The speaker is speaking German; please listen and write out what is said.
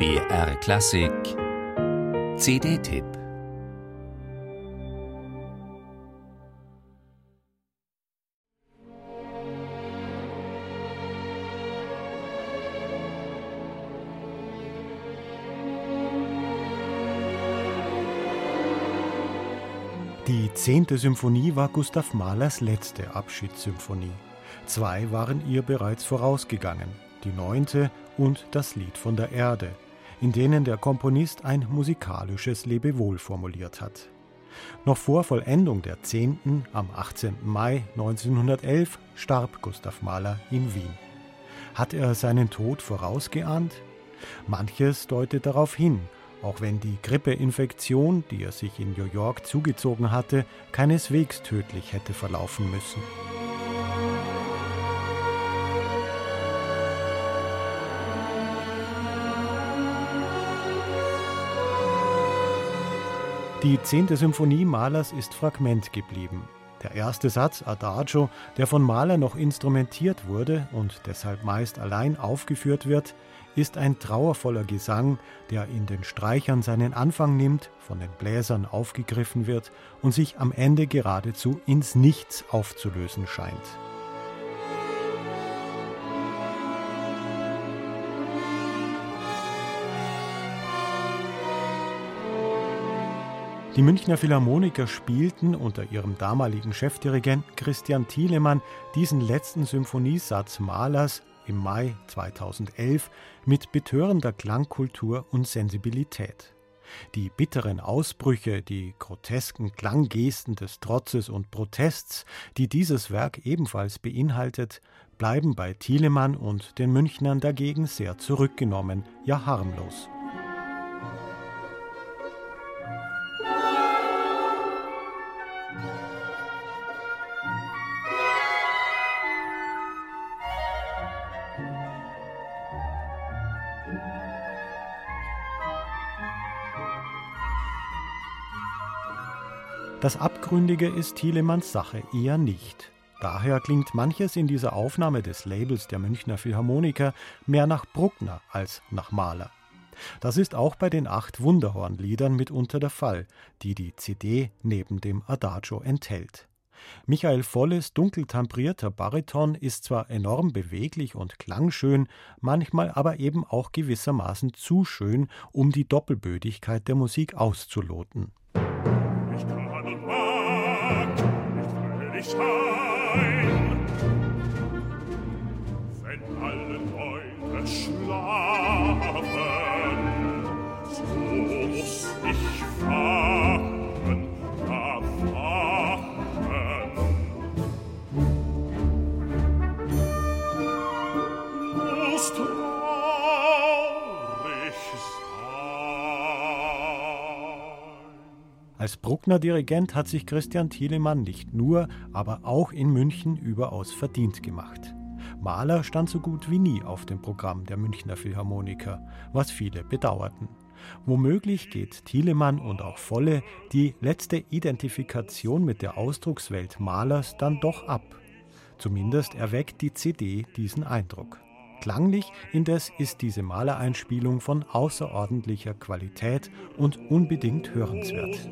BR Klassik. CD-Tipp Die zehnte Symphonie war Gustav Mahlers letzte Abschiedssymphonie. Zwei waren ihr bereits vorausgegangen, die neunte und das Lied von der Erde, in denen der Komponist ein musikalisches Lebewohl formuliert hat. Noch vor Vollendung der zehnten, am 18. Mai 1911, starb Gustav Mahler in Wien. Hat er seinen Tod vorausgeahnt? Manches deutet darauf hin, auch wenn die Grippeinfektion, die er sich in New York zugezogen hatte, keineswegs tödlich hätte verlaufen müssen. Die zehnte Symphonie Mahlers ist Fragment geblieben. Der erste Satz Adagio, der von Mahler noch instrumentiert wurde und deshalb meist allein aufgeführt wird, ist ein trauervoller Gesang, der in den Streichern seinen Anfang nimmt, von den Bläsern aufgegriffen wird und sich am Ende geradezu ins Nichts aufzulösen scheint. Die Münchner Philharmoniker spielten unter ihrem damaligen Chefdirigenten Christian Thielemann diesen letzten Symphoniesatz Mahlers im Mai 2011 mit betörender Klangkultur und Sensibilität. Die bitteren Ausbrüche, die grotesken Klanggesten des Trotzes und Protests, die dieses Werk ebenfalls beinhaltet, bleiben bei Thielemann und den Münchnern dagegen sehr zurückgenommen, ja harmlos. Das Abgründige ist Thielemanns Sache eher nicht. Daher klingt manches in dieser Aufnahme des Labels der Münchner Philharmoniker mehr nach Bruckner als nach Mahler. Das ist auch bei den acht Wunderhornliedern mitunter der Fall, die die CD neben dem Adagio enthält. Michael Volles dunkel tambrierter Bariton ist zwar enorm beweglich und klangschön, manchmal aber eben auch gewissermaßen zu schön, um die Doppelbödigkeit der Musik auszuloten. Tag, nicht fröhlich Als Bruckner Dirigent hat sich Christian Thielemann nicht nur, aber auch in München überaus verdient gemacht. Mahler stand so gut wie nie auf dem Programm der Münchner Philharmoniker, was viele bedauerten. Womöglich geht Thielemann und auch Volle die letzte Identifikation mit der Ausdruckswelt Mahlers dann doch ab. Zumindest erweckt die CD diesen Eindruck. Klanglich indes ist diese Malereinspielung von außerordentlicher Qualität und unbedingt hörenswert.